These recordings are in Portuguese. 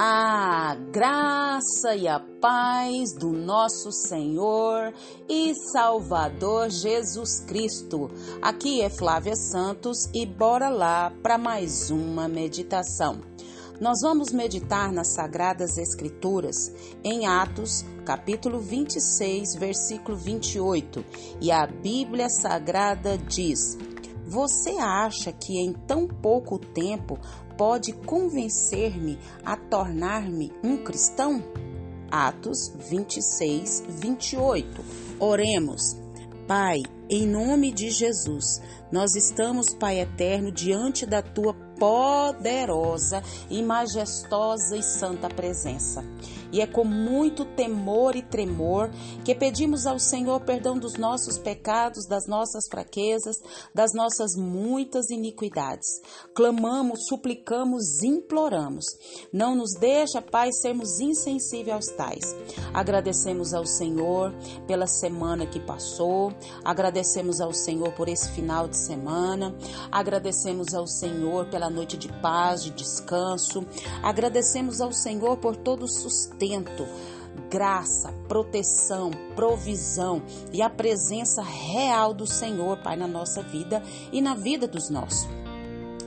A graça e a paz do nosso Senhor e Salvador Jesus Cristo. Aqui é Flávia Santos e bora lá para mais uma meditação. Nós vamos meditar nas Sagradas Escrituras em Atos, capítulo 26, versículo 28. E a Bíblia Sagrada diz: Você acha que em tão pouco tempo pode convencer-me a tornar-me um cristão? Atos 26, 28. Oremos. Pai, em nome de Jesus, nós estamos, Pai eterno, diante da tua poderosa e majestosa e santa presença. E é com muito temor e tremor que pedimos ao Senhor perdão dos nossos pecados, das nossas fraquezas, das nossas muitas iniquidades. Clamamos, suplicamos, imploramos. Não nos deixa, Pai, sermos insensíveis aos tais. Agradecemos ao Senhor pela semana que passou, agradecemos ao Senhor por esse final de semana, agradecemos ao Senhor pela noite de paz, de descanso, agradecemos ao Senhor por todo o sustento sustento, graça, proteção, provisão e a presença real do Senhor, Pai, na nossa vida e na vida dos nossos.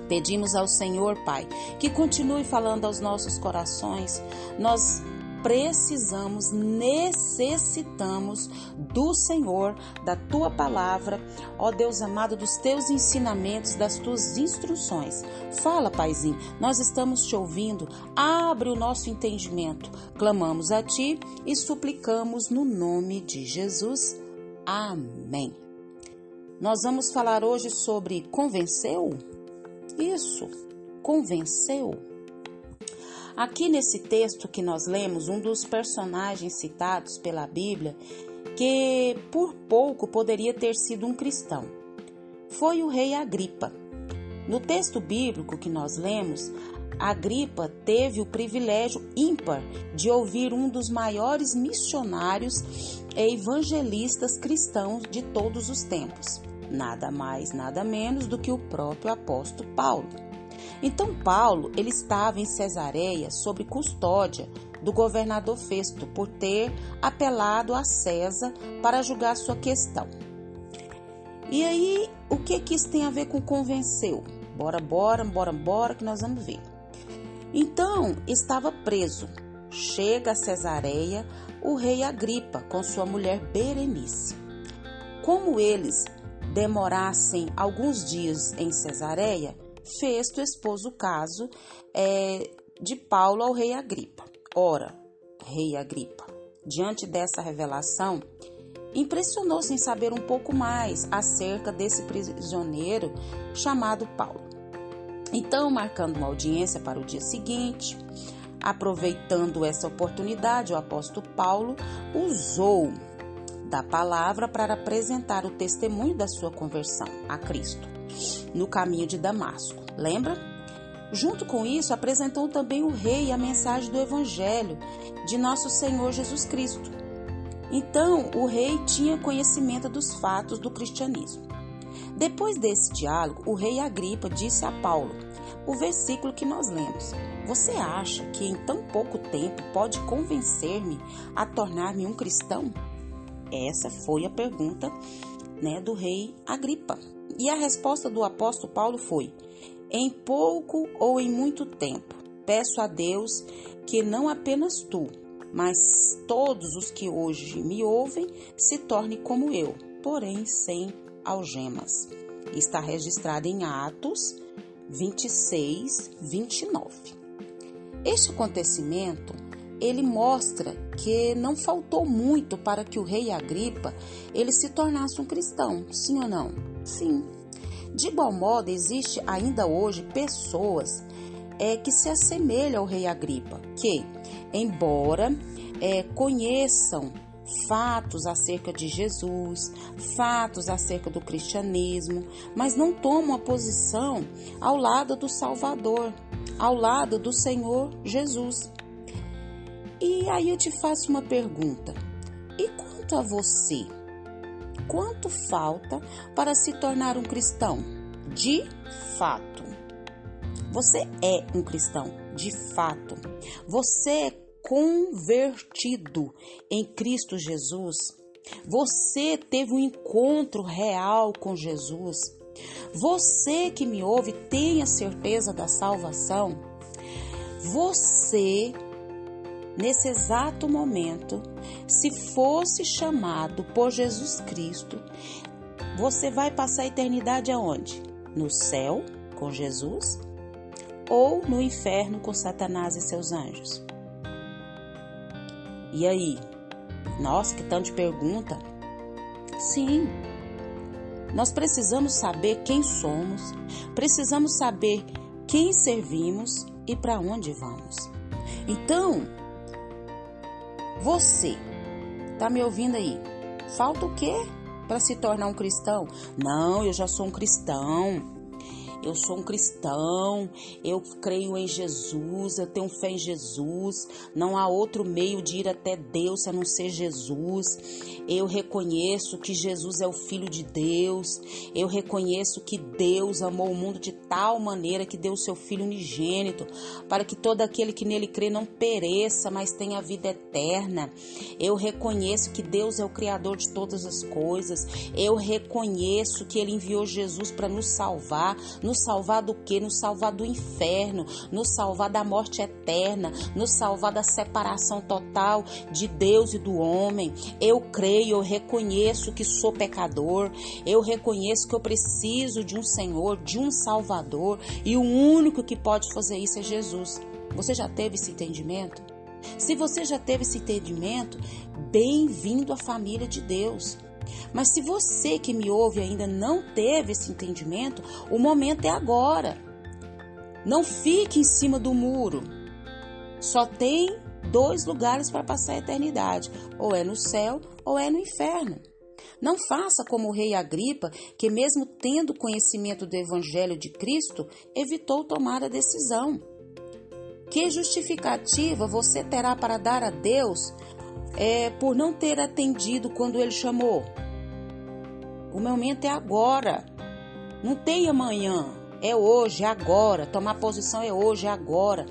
Pedimos ao Senhor, Pai, que continue falando aos nossos corações. Nós precisamos, necessitamos do Senhor, da tua palavra, ó Deus amado, dos teus ensinamentos, das tuas instruções. Fala, Paizinho, nós estamos te ouvindo, abre o nosso entendimento. Clamamos a ti e suplicamos no nome de Jesus. Amém. Nós vamos falar hoje sobre convenceu? Isso, convenceu? Aqui nesse texto que nós lemos, um dos personagens citados pela Bíblia, que por pouco poderia ter sido um cristão, foi o rei Agripa. No texto bíblico que nós lemos, Agripa teve o privilégio ímpar de ouvir um dos maiores missionários e evangelistas cristãos de todos os tempos, nada mais, nada menos do que o próprio apóstolo Paulo. Então Paulo, ele estava em Cesareia sob custódia do governador Festo por ter apelado a César para julgar sua questão. E aí, o que que isso tem a ver com convenceu? Bora, bora, bora, bora que nós vamos ver. Então, estava preso. Chega a Cesareia o rei Agripa com sua mulher Berenice. Como eles demorassem alguns dias em Cesareia, Festo expôs o caso é, de Paulo ao rei Agripa. Ora, rei Agripa, diante dessa revelação, impressionou-se em saber um pouco mais acerca desse prisioneiro chamado Paulo. Então, marcando uma audiência para o dia seguinte, aproveitando essa oportunidade, o apóstolo Paulo usou da palavra para apresentar o testemunho da sua conversão a Cristo no caminho de Damasco. Lembra? Junto com isso, apresentou também o rei a mensagem do evangelho de nosso Senhor Jesus Cristo. Então, o rei tinha conhecimento dos fatos do cristianismo. Depois desse diálogo, o rei Agripa disse a Paulo, o versículo que nós lemos: Você acha que em tão pouco tempo pode convencer-me a tornar-me um cristão? Essa foi a pergunta né, do rei Agripa. E a resposta do apóstolo Paulo foi: Em pouco ou em muito tempo, peço a Deus que não apenas tu, mas todos os que hoje me ouvem se tornem como eu, porém sem algemas. Está registrado em Atos 26, 29. Este acontecimento ele mostra que não faltou muito para que o rei Agripa ele se tornasse um cristão, sim ou não? Sim. De igual modo, existe ainda hoje pessoas é, que se assemelham ao rei Agripa, que, embora é, conheçam fatos acerca de Jesus, fatos acerca do cristianismo, mas não tomam a posição ao lado do Salvador, ao lado do Senhor Jesus. E aí eu te faço uma pergunta: e quanto a você? Quanto falta para se tornar um cristão? De fato. Você é um cristão. de fato. Você é convertido em Cristo Jesus. Você teve um encontro real com Jesus. Você que me ouve, tenha certeza da salvação. Você, nesse exato momento, se fosse chamado por Jesus Cristo, você vai passar a eternidade aonde? No céu com Jesus ou no inferno com Satanás e seus anjos? E aí? Nossa, que tanto pergunta. Sim, nós precisamos saber quem somos, precisamos saber quem servimos e para onde vamos. Então, você tá me ouvindo aí? Falta o quê para se tornar um cristão? Não, eu já sou um cristão eu sou um cristão, eu creio em Jesus, eu tenho fé em Jesus, não há outro meio de ir até Deus a não ser Jesus. Eu reconheço que Jesus é o Filho de Deus, eu reconheço que Deus amou o mundo de tal maneira que deu o seu Filho unigênito, para que todo aquele que nele crê não pereça, mas tenha a vida eterna. Eu reconheço que Deus é o Criador de todas as coisas, eu reconheço que Ele enviou Jesus para nos salvar, nos nos salvar do que? Nos salvar do inferno, nos salvar da morte eterna, nos salvar da separação total de Deus e do homem. Eu creio, eu reconheço que sou pecador, eu reconheço que eu preciso de um Senhor, de um Salvador, e o único que pode fazer isso é Jesus. Você já teve esse entendimento? Se você já teve esse entendimento, bem-vindo à família de Deus. Mas se você que me ouve ainda não teve esse entendimento, o momento é agora. Não fique em cima do muro. Só tem dois lugares para passar a eternidade: ou é no céu ou é no inferno. Não faça como o rei Agripa, que, mesmo tendo conhecimento do Evangelho de Cristo, evitou tomar a decisão. Que justificativa você terá para dar a Deus é, por não ter atendido quando ele chamou. O momento é agora. Não tem amanhã. É hoje, é agora. Tomar posição é hoje, é agora.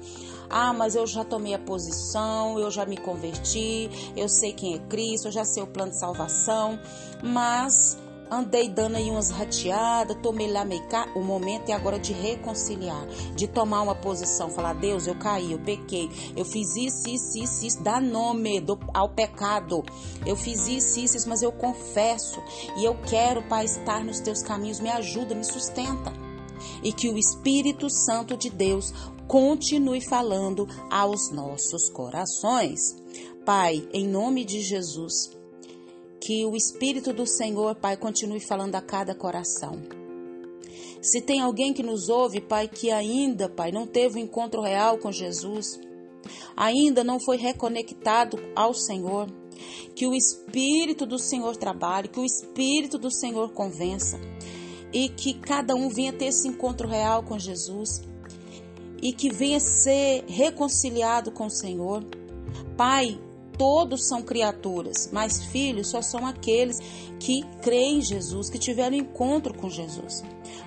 Ah, mas eu já tomei a posição, eu já me converti, eu sei quem é Cristo, eu já sei o plano de salvação, mas andei dando aí umas rateadas, tomei lá meio cá. O momento é agora de reconciliar, de tomar uma posição, falar: Deus, eu caí, eu pequei, eu fiz isso, isso, isso, isso, dá nome ao pecado. Eu fiz isso, isso, isso, mas eu confesso e eu quero, Pai, estar nos teus caminhos. Me ajuda, me sustenta. E que o Espírito Santo de Deus continue falando aos nossos corações. Pai, em nome de Jesus, que o Espírito do Senhor, Pai, continue falando a cada coração. Se tem alguém que nos ouve, Pai, que ainda, Pai, não teve um encontro real com Jesus, ainda não foi reconectado ao Senhor, que o Espírito do Senhor trabalhe, que o Espírito do Senhor convença e que cada um venha ter esse encontro real com Jesus e que venha ser reconciliado com o Senhor. Pai, todos são criaturas, mas filhos só são aqueles que creem em Jesus, que tiveram encontro com Jesus.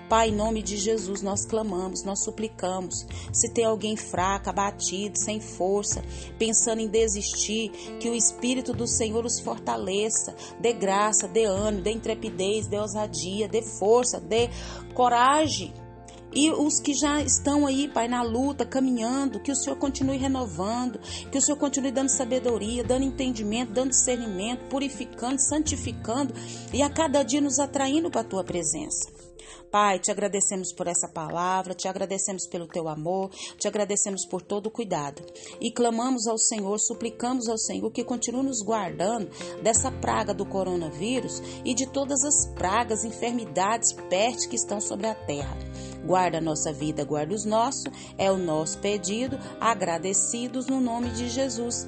Pai, em nome de Jesus, nós clamamos, nós suplicamos. Se tem alguém fraco, abatido, sem força, pensando em desistir, que o Espírito do Senhor os fortaleça, dê graça, dê ânimo, dê intrepidez, dê ousadia, dê força, dê coragem e os que já estão aí, Pai, na luta, caminhando, que o Senhor continue renovando, que o Senhor continue dando sabedoria, dando entendimento, dando discernimento, purificando, santificando e a cada dia nos atraindo para a tua presença. Pai, te agradecemos por essa palavra, te agradecemos pelo teu amor, te agradecemos por todo o cuidado. E clamamos ao Senhor, suplicamos ao Senhor que continue nos guardando dessa praga do coronavírus e de todas as pragas, enfermidades, pestes que estão sobre a terra. Guarda a nossa vida, guarda os nossos, é o nosso pedido, agradecidos no nome de Jesus.